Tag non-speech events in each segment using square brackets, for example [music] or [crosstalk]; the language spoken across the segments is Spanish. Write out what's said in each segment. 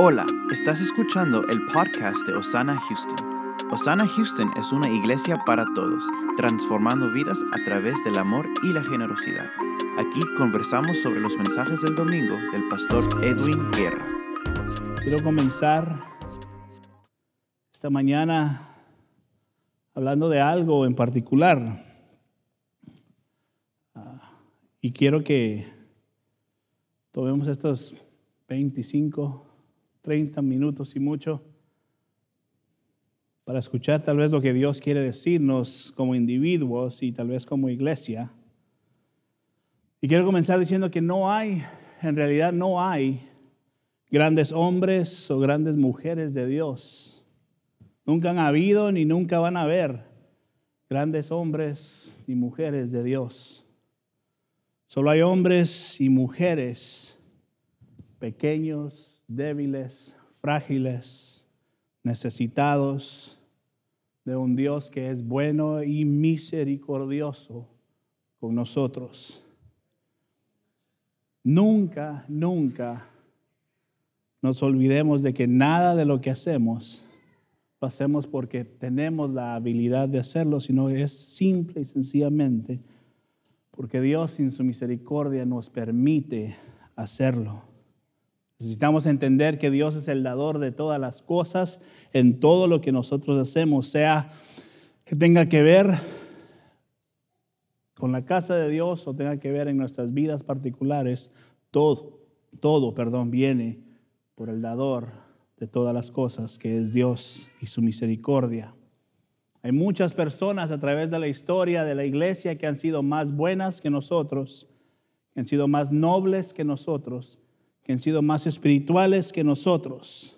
Hola, estás escuchando el podcast de Osana Houston. Osana Houston es una iglesia para todos, transformando vidas a través del amor y la generosidad. Aquí conversamos sobre los mensajes del domingo del pastor Edwin Guerra. Quiero comenzar esta mañana hablando de algo en particular. Ah, y quiero que tomemos estos 25, 30 minutos y mucho para escuchar tal vez lo que Dios quiere decirnos como individuos y tal vez como iglesia. Y quiero comenzar diciendo que no hay, en realidad no hay grandes hombres o grandes mujeres de Dios. Nunca han habido ni nunca van a haber grandes hombres ni mujeres de Dios. Solo hay hombres y mujeres pequeños, débiles, frágiles, necesitados de un Dios que es bueno y misericordioso con nosotros. Nunca, nunca nos olvidemos de que nada de lo que hacemos lo hacemos porque tenemos la habilidad de hacerlo, sino es simple y sencillamente porque Dios sin su misericordia nos permite hacerlo. Necesitamos entender que Dios es el dador de todas las cosas en todo lo que nosotros hacemos, sea que tenga que ver con la casa de Dios o tenga que ver en nuestras vidas particulares, todo, todo, perdón, viene por el dador de todas las cosas, que es Dios y su misericordia. Hay muchas personas a través de la historia de la iglesia que han sido más buenas que nosotros, han sido más nobles que nosotros, que han sido más espirituales que nosotros.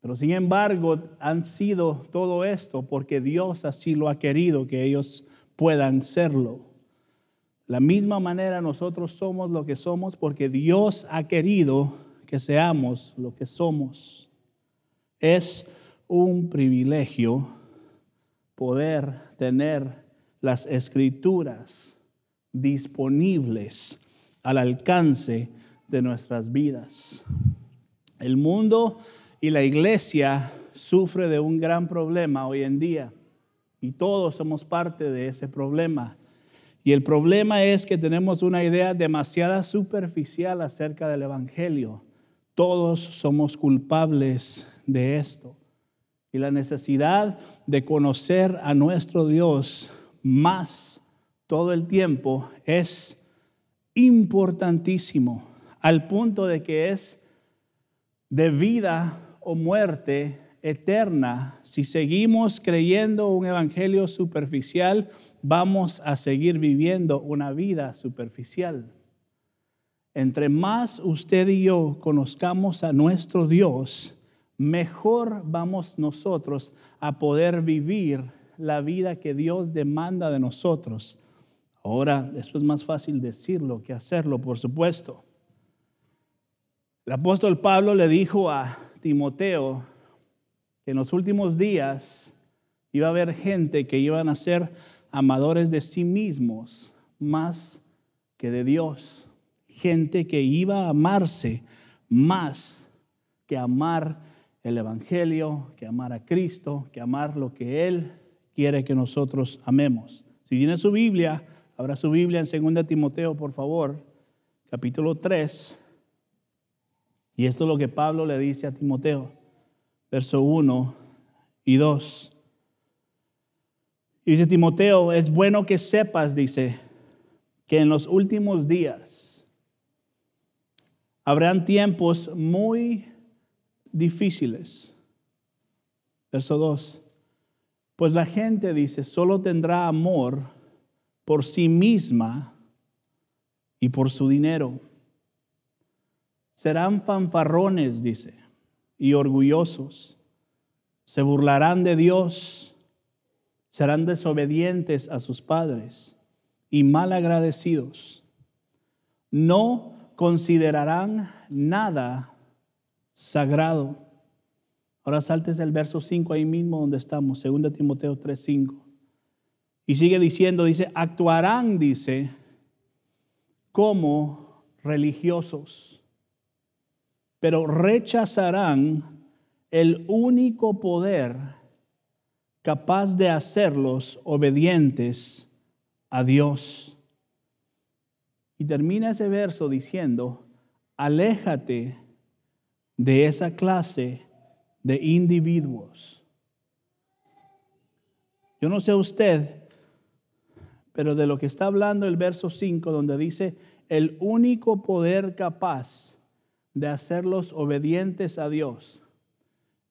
Pero sin embargo, han sido todo esto porque Dios así lo ha querido que ellos puedan serlo. La misma manera nosotros somos lo que somos porque Dios ha querido que seamos lo que somos. Es un privilegio poder tener las escrituras disponibles al alcance nuestras vidas. El mundo y la iglesia sufre de un gran problema hoy en día y todos somos parte de ese problema. Y el problema es que tenemos una idea demasiado superficial acerca del Evangelio. Todos somos culpables de esto. Y la necesidad de conocer a nuestro Dios más todo el tiempo es importantísimo al punto de que es de vida o muerte eterna. Si seguimos creyendo un evangelio superficial, vamos a seguir viviendo una vida superficial. Entre más usted y yo conozcamos a nuestro Dios, mejor vamos nosotros a poder vivir la vida que Dios demanda de nosotros. Ahora, esto es más fácil decirlo que hacerlo, por supuesto. El apóstol Pablo le dijo a Timoteo que en los últimos días iba a haber gente que iban a ser amadores de sí mismos más que de Dios. Gente que iba a amarse más que amar el Evangelio, que amar a Cristo, que amar lo que Él quiere que nosotros amemos. Si tiene su Biblia, abra su Biblia en 2 Timoteo, por favor, capítulo 3. Y esto es lo que Pablo le dice a Timoteo, verso 1 y 2. dice Timoteo, es bueno que sepas, dice, que en los últimos días habrán tiempos muy difíciles. Verso 2. Pues la gente, dice, solo tendrá amor por sí misma y por su dinero Serán fanfarrones, dice, y orgullosos. Se burlarán de Dios. Serán desobedientes a sus padres y mal agradecidos. No considerarán nada sagrado. Ahora saltes el verso 5 ahí mismo donde estamos, 2 Timoteo 3:5. Y sigue diciendo, dice, actuarán, dice, como religiosos pero rechazarán el único poder capaz de hacerlos obedientes a Dios. Y termina ese verso diciendo, aléjate de esa clase de individuos. Yo no sé usted, pero de lo que está hablando el verso 5, donde dice, el único poder capaz de hacerlos obedientes a Dios,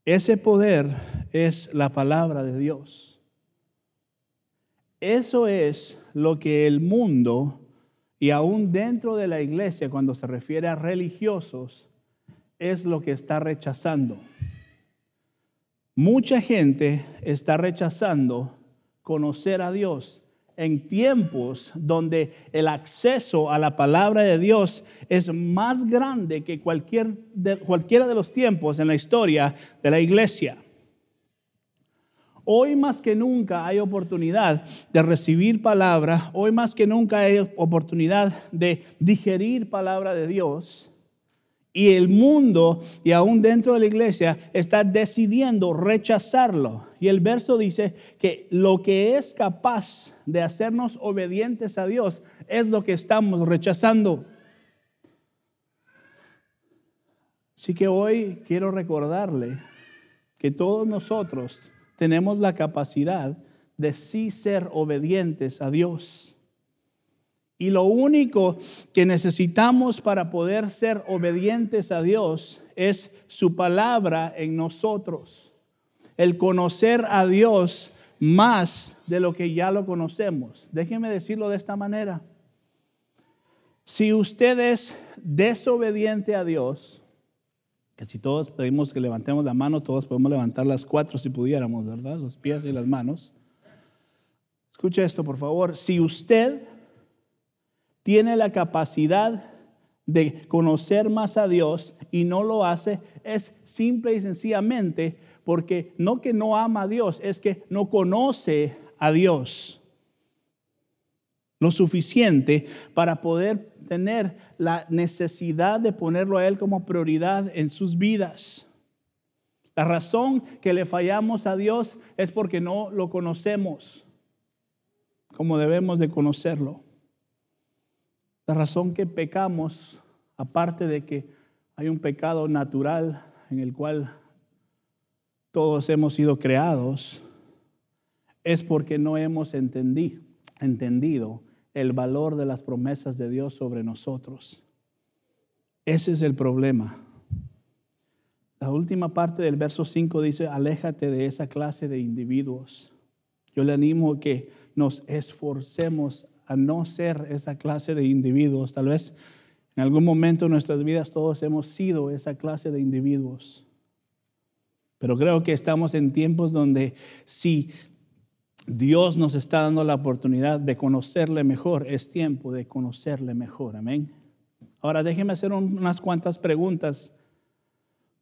ese poder es la palabra de Dios. Eso es lo que el mundo, y aún dentro de la iglesia, cuando se refiere a religiosos, es lo que está rechazando. Mucha gente está rechazando conocer a Dios en tiempos donde el acceso a la palabra de Dios es más grande que cualquier cualquiera de los tiempos en la historia de la iglesia. Hoy más que nunca hay oportunidad de recibir palabra, hoy más que nunca hay oportunidad de digerir palabra de Dios. Y el mundo, y aún dentro de la iglesia, está decidiendo rechazarlo. Y el verso dice que lo que es capaz de hacernos obedientes a Dios es lo que estamos rechazando. Así que hoy quiero recordarle que todos nosotros tenemos la capacidad de sí ser obedientes a Dios. Y lo único que necesitamos para poder ser obedientes a Dios es su palabra en nosotros. El conocer a Dios más de lo que ya lo conocemos. Déjeme decirlo de esta manera. Si usted es desobediente a Dios, que si todos pedimos que levantemos la mano, todos podemos levantar las cuatro si pudiéramos, ¿verdad? Los pies y las manos. Escuche esto, por favor. Si usted tiene la capacidad de conocer más a Dios y no lo hace, es simple y sencillamente porque no que no ama a Dios, es que no conoce a Dios lo suficiente para poder tener la necesidad de ponerlo a Él como prioridad en sus vidas. La razón que le fallamos a Dios es porque no lo conocemos como debemos de conocerlo. La razón que pecamos, aparte de que hay un pecado natural en el cual todos hemos sido creados, es porque no hemos entendido, entendido el valor de las promesas de Dios sobre nosotros. Ese es el problema. La última parte del verso 5 dice, aléjate de esa clase de individuos. Yo le animo a que nos esforcemos a no ser esa clase de individuos. Tal vez en algún momento de nuestras vidas todos hemos sido esa clase de individuos. Pero creo que estamos en tiempos donde si Dios nos está dando la oportunidad de conocerle mejor, es tiempo de conocerle mejor. Amén. Ahora déjeme hacer unas cuantas preguntas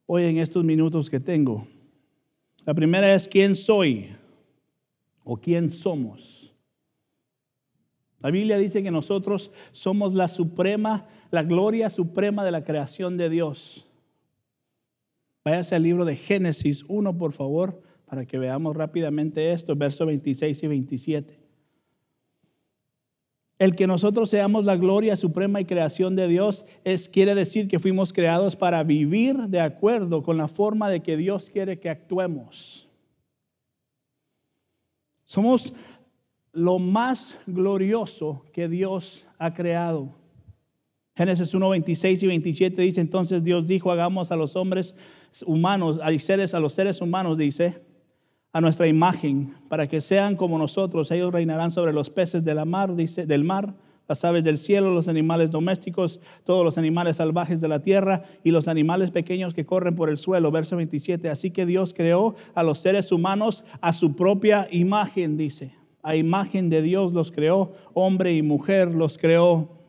hoy en estos minutos que tengo. La primera es, ¿quién soy? ¿O quién somos? La Biblia dice que nosotros somos la suprema, la gloria suprema de la creación de Dios. Váyase al libro de Génesis 1, por favor, para que veamos rápidamente esto, versos 26 y 27. El que nosotros seamos la gloria suprema y creación de Dios es quiere decir que fuimos creados para vivir de acuerdo con la forma de que Dios quiere que actuemos. Somos lo más glorioso que Dios ha creado. Génesis 1, 26 y 27 dice, entonces Dios dijo, hagamos a los hombres humanos, a, seres, a los seres humanos, dice, a nuestra imagen, para que sean como nosotros. Ellos reinarán sobre los peces de mar, dice, del mar, las aves del cielo, los animales domésticos, todos los animales salvajes de la tierra y los animales pequeños que corren por el suelo. Verso 27. Así que Dios creó a los seres humanos a su propia imagen, dice a imagen de Dios los creó, hombre y mujer los creó.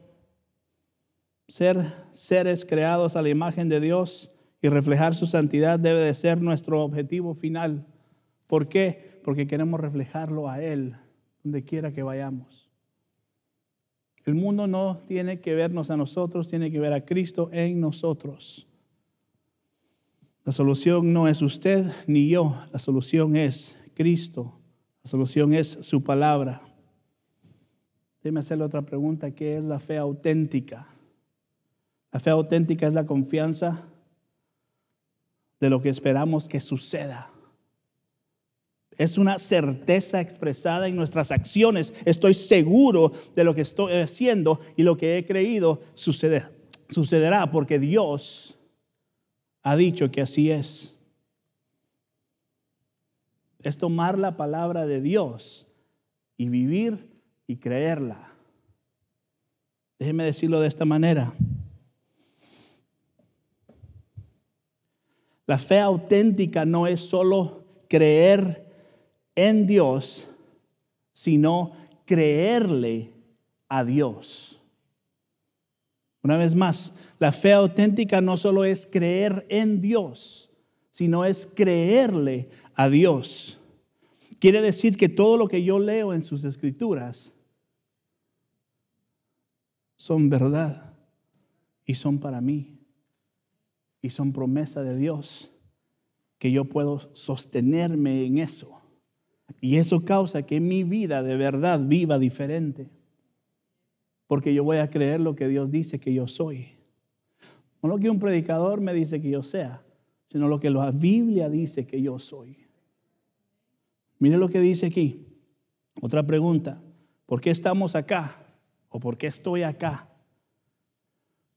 Ser seres creados a la imagen de Dios y reflejar su santidad debe de ser nuestro objetivo final. ¿Por qué? Porque queremos reflejarlo a Él donde quiera que vayamos. El mundo no tiene que vernos a nosotros, tiene que ver a Cristo en nosotros. La solución no es usted ni yo, la solución es Cristo, la solución es su palabra. Déjeme hacerle otra pregunta, ¿qué es la fe auténtica? La fe auténtica es la confianza de lo que esperamos que suceda. Es una certeza expresada en nuestras acciones. Estoy seguro de lo que estoy haciendo y lo que he creído sucederá, sucederá porque Dios ha dicho que así es. Es tomar la palabra de Dios y vivir y creerla. Déjeme decirlo de esta manera. La fe auténtica no es solo creer en Dios, sino creerle a Dios. Una vez más, la fe auténtica no solo es creer en Dios, sino es creerle a Dios. Quiere decir que todo lo que yo leo en sus escrituras son verdad y son para mí y son promesa de Dios, que yo puedo sostenerme en eso. Y eso causa que mi vida de verdad viva diferente. Porque yo voy a creer lo que Dios dice que yo soy. No lo que un predicador me dice que yo sea, sino lo que la Biblia dice que yo soy. Mire lo que dice aquí. Otra pregunta. ¿Por qué estamos acá? ¿O por qué estoy acá?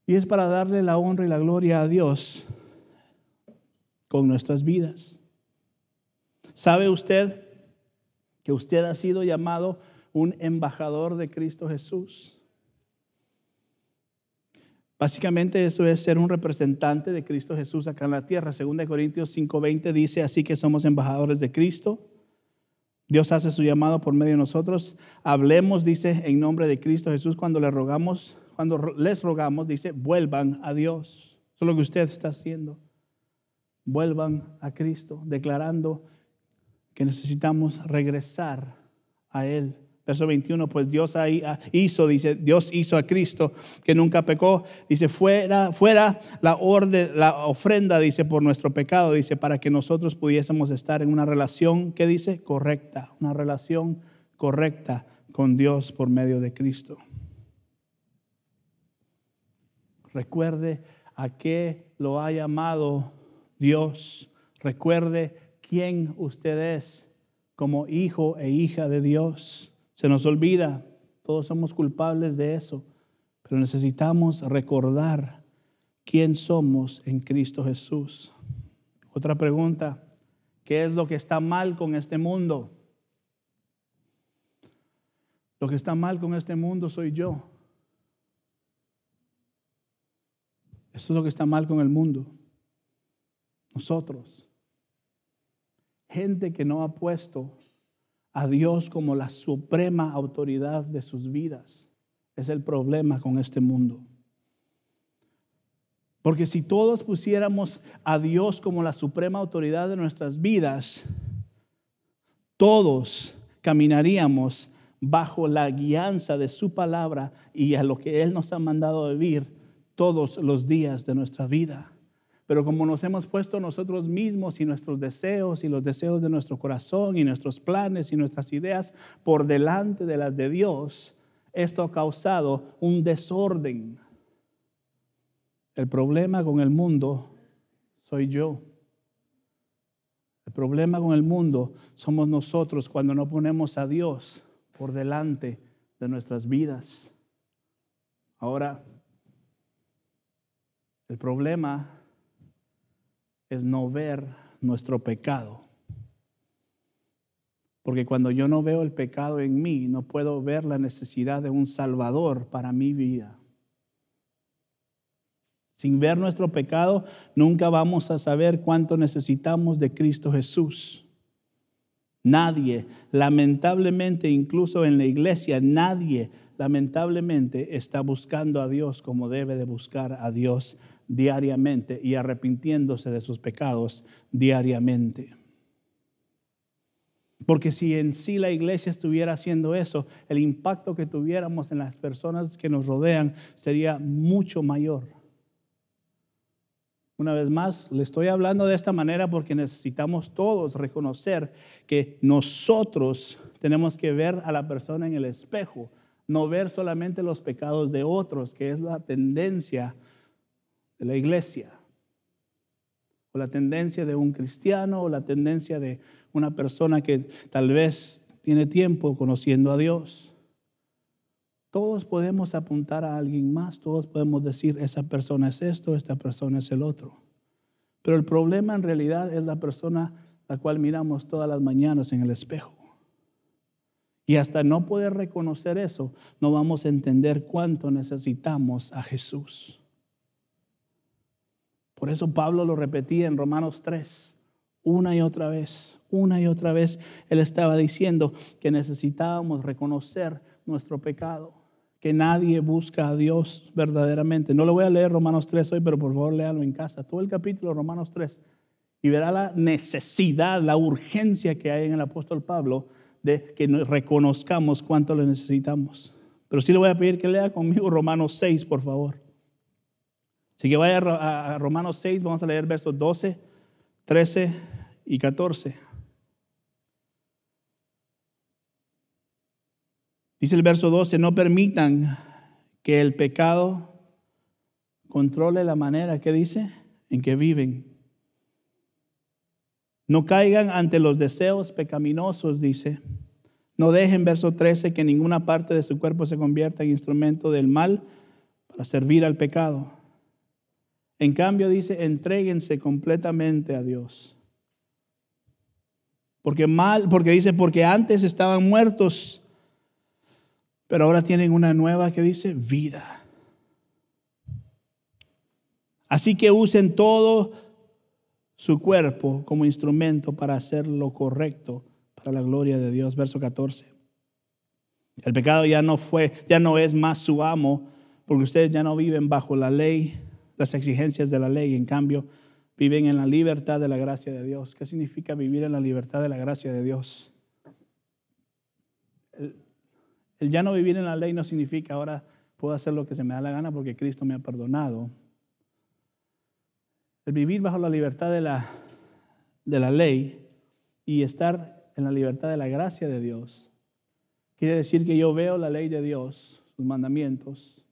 Y es para darle la honra y la gloria a Dios con nuestras vidas. ¿Sabe usted que usted ha sido llamado un embajador de Cristo Jesús? Básicamente eso es ser un representante de Cristo Jesús acá en la tierra. Según de Corintios 5:20 dice así que somos embajadores de Cristo. Dios hace su llamado por medio de nosotros. Hablemos, dice, en nombre de Cristo Jesús cuando le rogamos cuando les rogamos, dice, vuelvan a Dios. Eso es lo que usted está haciendo. Vuelvan a Cristo, declarando que necesitamos regresar a Él. Verso 21, pues Dios hizo, dice, Dios hizo a Cristo que nunca pecó. Dice, fuera, fuera la orden, la ofrenda, dice, por nuestro pecado, dice, para que nosotros pudiésemos estar en una relación, ¿qué dice? Correcta, una relación correcta con Dios por medio de Cristo. Recuerde a qué lo ha llamado Dios. Recuerde quién usted es como hijo e hija de Dios. Se nos olvida, todos somos culpables de eso, pero necesitamos recordar quién somos en Cristo Jesús. Otra pregunta, ¿qué es lo que está mal con este mundo? Lo que está mal con este mundo soy yo. Eso es lo que está mal con el mundo. Nosotros. Gente que no ha puesto a Dios como la suprema autoridad de sus vidas. Es el problema con este mundo. Porque si todos pusiéramos a Dios como la suprema autoridad de nuestras vidas, todos caminaríamos bajo la guianza de su palabra y a lo que Él nos ha mandado vivir todos los días de nuestra vida. Pero como nos hemos puesto nosotros mismos y nuestros deseos y los deseos de nuestro corazón y nuestros planes y nuestras ideas por delante de las de Dios, esto ha causado un desorden. El problema con el mundo soy yo. El problema con el mundo somos nosotros cuando no ponemos a Dios por delante de nuestras vidas. Ahora, el problema no ver nuestro pecado. Porque cuando yo no veo el pecado en mí, no puedo ver la necesidad de un Salvador para mi vida. Sin ver nuestro pecado, nunca vamos a saber cuánto necesitamos de Cristo Jesús. Nadie, lamentablemente, incluso en la iglesia, nadie, lamentablemente, está buscando a Dios como debe de buscar a Dios diariamente y arrepintiéndose de sus pecados diariamente. Porque si en sí la iglesia estuviera haciendo eso, el impacto que tuviéramos en las personas que nos rodean sería mucho mayor. Una vez más, le estoy hablando de esta manera porque necesitamos todos reconocer que nosotros tenemos que ver a la persona en el espejo, no ver solamente los pecados de otros, que es la tendencia de la iglesia, o la tendencia de un cristiano, o la tendencia de una persona que tal vez tiene tiempo conociendo a Dios. Todos podemos apuntar a alguien más, todos podemos decir, esa persona es esto, esta persona es el otro. Pero el problema en realidad es la persona la cual miramos todas las mañanas en el espejo. Y hasta no poder reconocer eso, no vamos a entender cuánto necesitamos a Jesús. Por eso Pablo lo repetía en Romanos 3, una y otra vez, una y otra vez. Él estaba diciendo que necesitábamos reconocer nuestro pecado que nadie busca a Dios verdaderamente. No lo voy a leer Romanos 3 hoy, pero por favor léalo en casa. Todo el capítulo de Romanos 3 y verá la necesidad, la urgencia que hay en el apóstol Pablo de que reconozcamos cuánto lo necesitamos. Pero sí le voy a pedir que lea conmigo Romanos 6, por favor. Así que vaya a Romanos 6, vamos a leer versos 12, 13 y 14. Dice el verso 12, no permitan que el pecado controle la manera, ¿qué dice? En que viven. No caigan ante los deseos pecaminosos, dice. No dejen, verso 13, que ninguna parte de su cuerpo se convierta en instrumento del mal para servir al pecado. En cambio, dice, entréguense completamente a Dios. Porque mal, porque dice, porque antes estaban muertos pero ahora tienen una nueva que dice vida. Así que usen todo su cuerpo como instrumento para hacer lo correcto para la gloria de Dios. Verso 14. El pecado ya no fue, ya no es más su amo, porque ustedes ya no viven bajo la ley, las exigencias de la ley, en cambio viven en la libertad de la gracia de Dios. ¿Qué significa vivir en la libertad de la gracia de Dios? El ya no vivir en la ley no significa ahora puedo hacer lo que se me da la gana porque Cristo me ha perdonado. El vivir bajo la libertad de la, de la ley y estar en la libertad de la gracia de Dios quiere decir que yo veo la ley de Dios, sus mandamientos,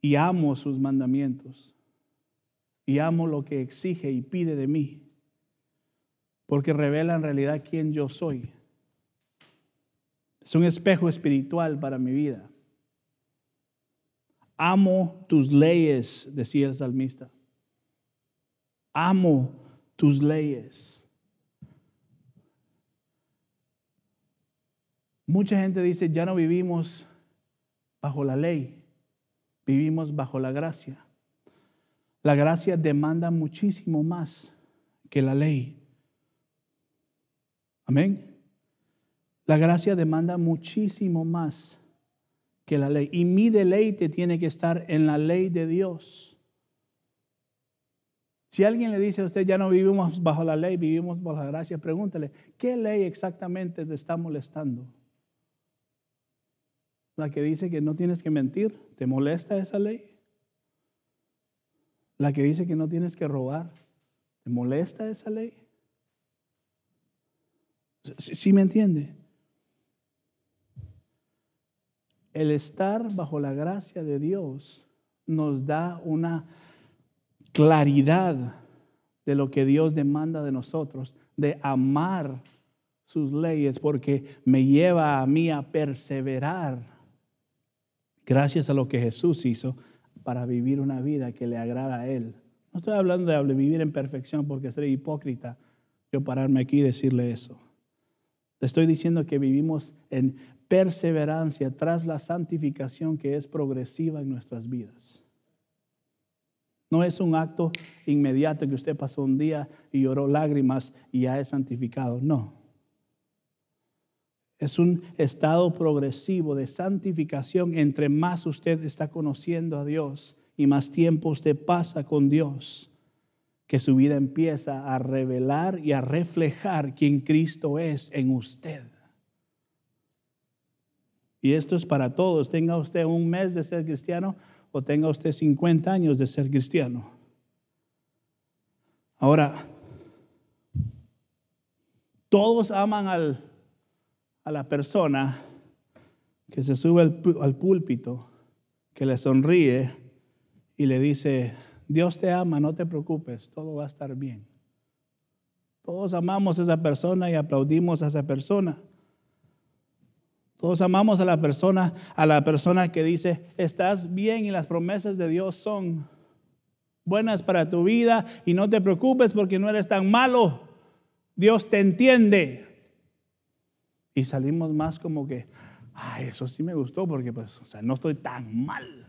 y amo sus mandamientos, y amo lo que exige y pide de mí, porque revela en realidad quién yo soy. Es un espejo espiritual para mi vida. Amo tus leyes, decía el salmista. Amo tus leyes. Mucha gente dice, ya no vivimos bajo la ley, vivimos bajo la gracia. La gracia demanda muchísimo más que la ley. Amén. La gracia demanda muchísimo más que la ley. Y mi deleite tiene que estar en la ley de Dios. Si alguien le dice a usted, ya no vivimos [laughs] bajo la ley, vivimos bajo la gracia, pregúntele, ¿qué ley exactamente te está molestando? La que dice que no tienes que mentir, ¿te molesta esa ley? La que dice que no tienes que robar, ¿te molesta esa ley? ¿Sí, me entiende? el estar bajo la gracia de Dios nos da una claridad de lo que Dios demanda de nosotros, de amar sus leyes, porque me lleva a mí a perseverar gracias a lo que Jesús hizo para vivir una vida que le agrada a Él. No estoy hablando de vivir en perfección porque sería hipócrita yo pararme aquí y decirle eso. Le estoy diciendo que vivimos en perseverancia tras la santificación que es progresiva en nuestras vidas. No es un acto inmediato que usted pasó un día y lloró lágrimas y ya es santificado. No. Es un estado progresivo de santificación. Entre más usted está conociendo a Dios y más tiempo usted pasa con Dios, que su vida empieza a revelar y a reflejar quién Cristo es en usted. Y esto es para todos. Tenga usted un mes de ser cristiano o tenga usted 50 años de ser cristiano. Ahora, todos aman al, la persona que se sube al, al púlpito, que le sonríe y le dice, Dios te ama, no te preocupes, todo va a estar bien. Todos amamos a esa persona y aplaudimos a esa persona. Todos amamos a la persona, a la persona que dice, estás bien y las promesas de Dios son buenas para tu vida y no te preocupes porque no eres tan malo. Dios te entiende. Y salimos más como que, ay, eso sí me gustó porque pues, o sea, no estoy tan mal.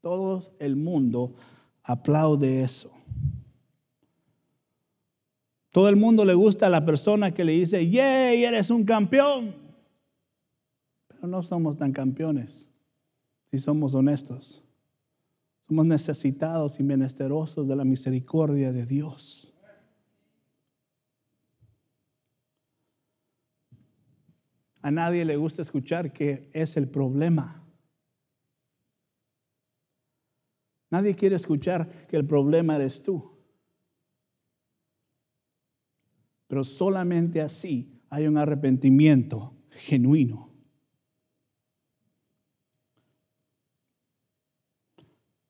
Todo el mundo aplaude eso. Todo el mundo le gusta a la persona que le dice, yay, eres un campeón. Pero no somos tan campeones si somos honestos. Somos necesitados y menesterosos de la misericordia de Dios. A nadie le gusta escuchar que es el problema. Nadie quiere escuchar que el problema eres tú. Pero solamente así hay un arrepentimiento genuino.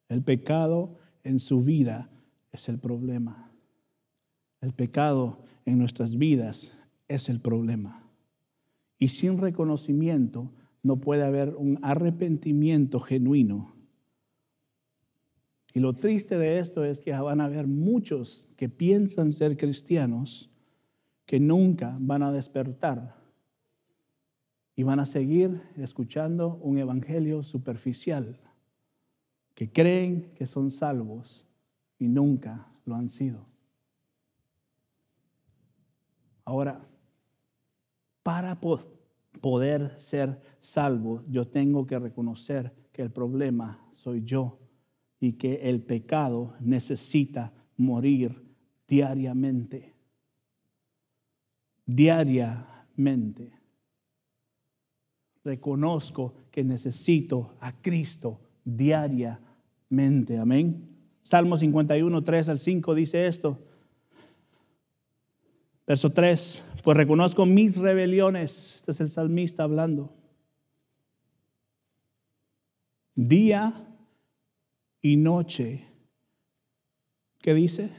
El pecado en su vida es el problema. El pecado en nuestras vidas es el problema. Y sin reconocimiento no puede haber un arrepentimiento genuino. Y lo triste de esto es que van a haber muchos que piensan ser cristianos que nunca van a despertar y van a seguir escuchando un evangelio superficial, que creen que son salvos y nunca lo han sido. Ahora, para poder ser salvo, yo tengo que reconocer que el problema soy yo y que el pecado necesita morir diariamente diariamente. Reconozco que necesito a Cristo diariamente. Amén. Salmo 51, 3 al 5 dice esto. Verso 3, pues reconozco mis rebeliones. Este es el salmista hablando. Día y noche. ¿Qué dice?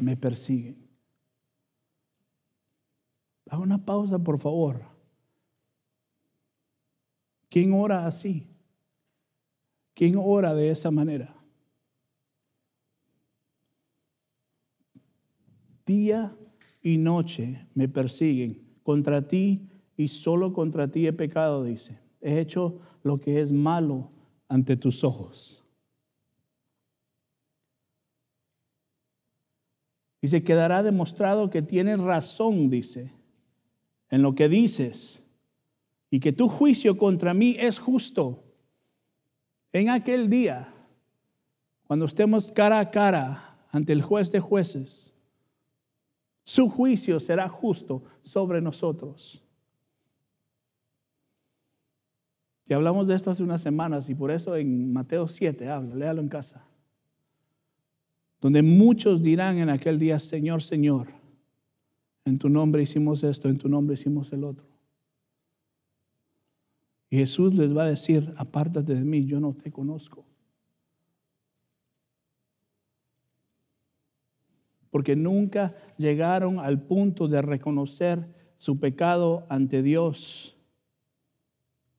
Me persiguen. Haga una pausa, por favor. ¿Quién ora así? ¿Quién ora de esa manera? Día y noche me persiguen. Contra ti y solo contra ti he pecado, dice. He hecho lo que es malo ante tus ojos. Dice, quedará demostrado que tienes razón, dice en lo que dices y que tu juicio contra mí es justo. En aquel día, cuando estemos cara a cara ante el juez de jueces, su juicio será justo sobre nosotros. Y hablamos de esto hace unas semanas y por eso en Mateo 7 habla, léalo en casa. Donde muchos dirán en aquel día, Señor, Señor, en tu nombre hicimos esto, en tu nombre hicimos el otro. Y Jesús les va a decir, apártate de mí, yo no te conozco. Porque nunca llegaron al punto de reconocer su pecado ante Dios.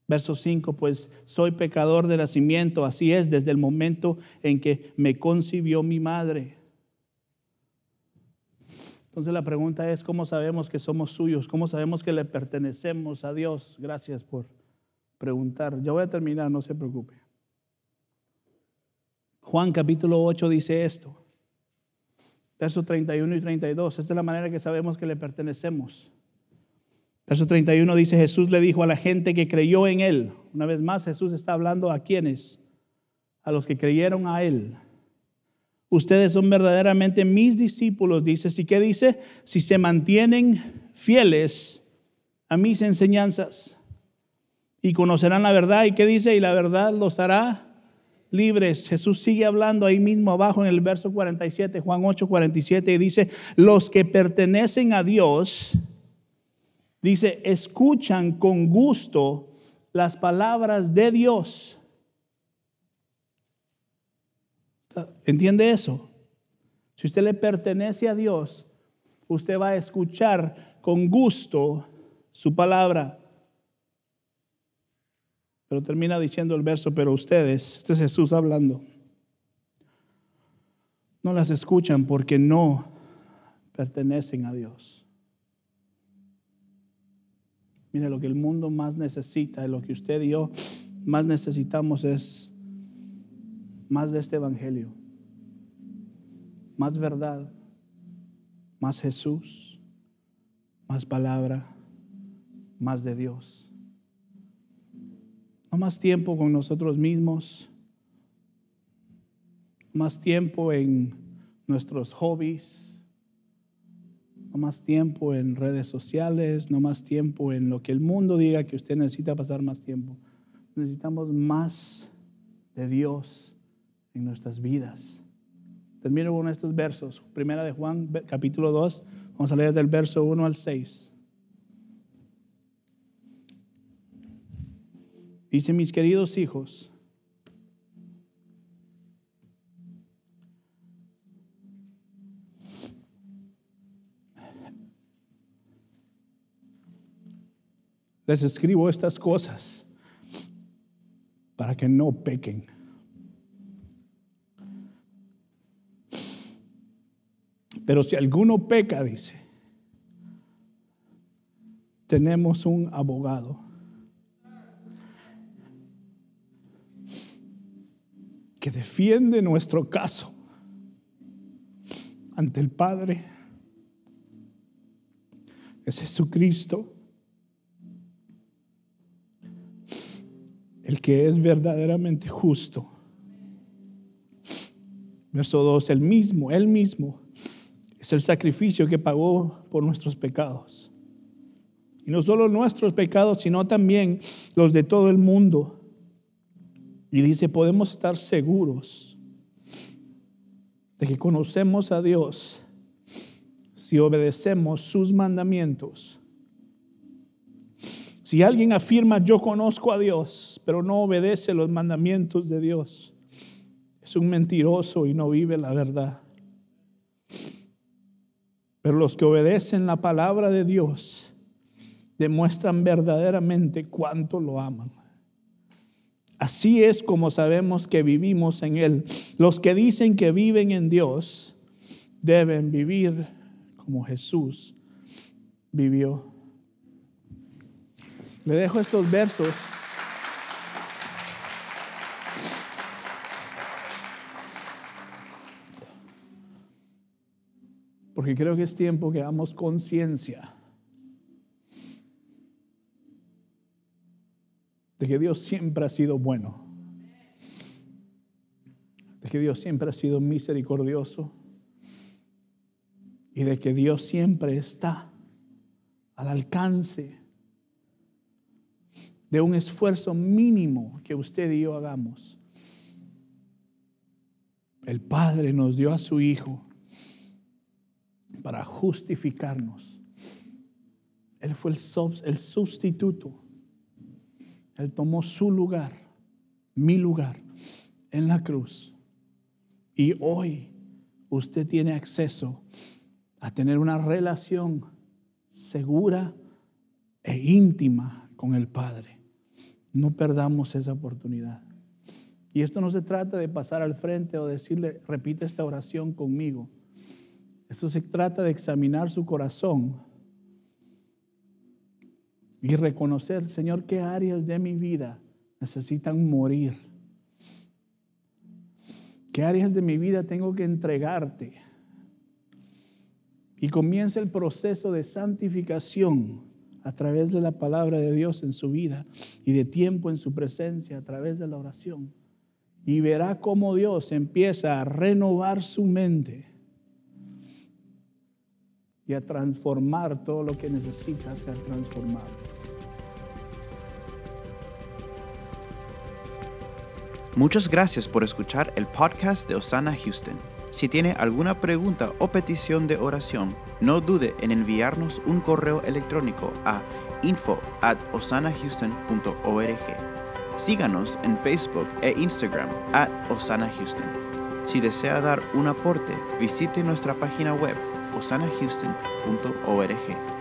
Verso 5, pues soy pecador de nacimiento, así es desde el momento en que me concibió mi madre. Entonces la pregunta es, ¿cómo sabemos que somos suyos? ¿Cómo sabemos que le pertenecemos a Dios? Gracias por preguntar. Ya voy a terminar, no se preocupe. Juan capítulo 8 dice esto. Verso 31 y 32. Esta es la manera que sabemos que le pertenecemos. Verso 31 dice, Jesús le dijo a la gente que creyó en él. Una vez más, Jesús está hablando a quienes, a los que creyeron a él. Ustedes son verdaderamente mis discípulos, dice. ¿Y qué dice? Si se mantienen fieles a mis enseñanzas. y conocerán la verdad. ¿Y qué dice? Y la verdad los hará libres. Jesús sigue hablando ahí mismo abajo en el verso 47, Juan 8, 47, y dice, los que pertenecen a Dios, dice, escuchan con gusto las palabras de Dios. ¿Entiende eso? Si usted le pertenece a Dios, usted va a escuchar con gusto su palabra. Pero termina diciendo el verso, pero ustedes, este es Jesús hablando, no las escuchan porque no pertenecen a Dios. Mire, lo que el mundo más necesita, lo que usted y yo más necesitamos es más de este Evangelio, más verdad, más Jesús, más palabra, más de Dios más tiempo con nosotros mismos, más tiempo en nuestros hobbies, no más tiempo en redes sociales, no más tiempo en lo que el mundo diga que usted necesita pasar más tiempo. Necesitamos más de Dios en nuestras vidas. Termino con estos versos. Primera de Juan, capítulo 2. Vamos a leer del verso 1 al 6. Dice, mis queridos hijos, les escribo estas cosas para que no pequen. Pero si alguno peca, dice, tenemos un abogado que defiende nuestro caso ante el Padre es Jesucristo, el que es verdaderamente justo. Verso 2, el mismo, él mismo es el sacrificio que pagó por nuestros pecados. Y no solo nuestros pecados, sino también los de todo el mundo. Y dice, podemos estar seguros de que conocemos a Dios si obedecemos sus mandamientos. Si alguien afirma yo conozco a Dios, pero no obedece los mandamientos de Dios, es un mentiroso y no vive la verdad. Pero los que obedecen la palabra de Dios demuestran verdaderamente cuánto lo aman. Así es como sabemos que vivimos en Él. Los que dicen que viven en Dios deben vivir como Jesús vivió. Le dejo estos versos. Porque creo que es tiempo que hagamos conciencia de que Dios siempre ha sido bueno, de que Dios siempre ha sido misericordioso y de que Dios siempre está al alcance de un esfuerzo mínimo que usted y yo hagamos. El Padre nos dio a su Hijo para justificarnos. Él fue el, el sustituto él tomó su lugar, mi lugar, en la cruz. Y hoy usted tiene acceso a tener una relación segura e íntima con el Padre. No perdamos esa oportunidad. Y esto no se trata de pasar al frente o decirle, repite esta oración conmigo. Esto se trata de examinar su corazón y reconocer, Señor, qué áreas de mi vida necesitan morir. ¿Qué áreas de mi vida tengo que entregarte? Y comienza el proceso de santificación a través de la palabra de Dios en su vida y de tiempo en su presencia a través de la oración. Y verá cómo Dios empieza a renovar su mente a transformar todo lo que necesita ser transformado. Muchas gracias por escuchar el podcast de Osana Houston. Si tiene alguna pregunta o petición de oración, no dude en enviarnos un correo electrónico a info. Síganos en Facebook e Instagram at Osana Houston. Si desea dar un aporte, visite nuestra página web osanahouston.org.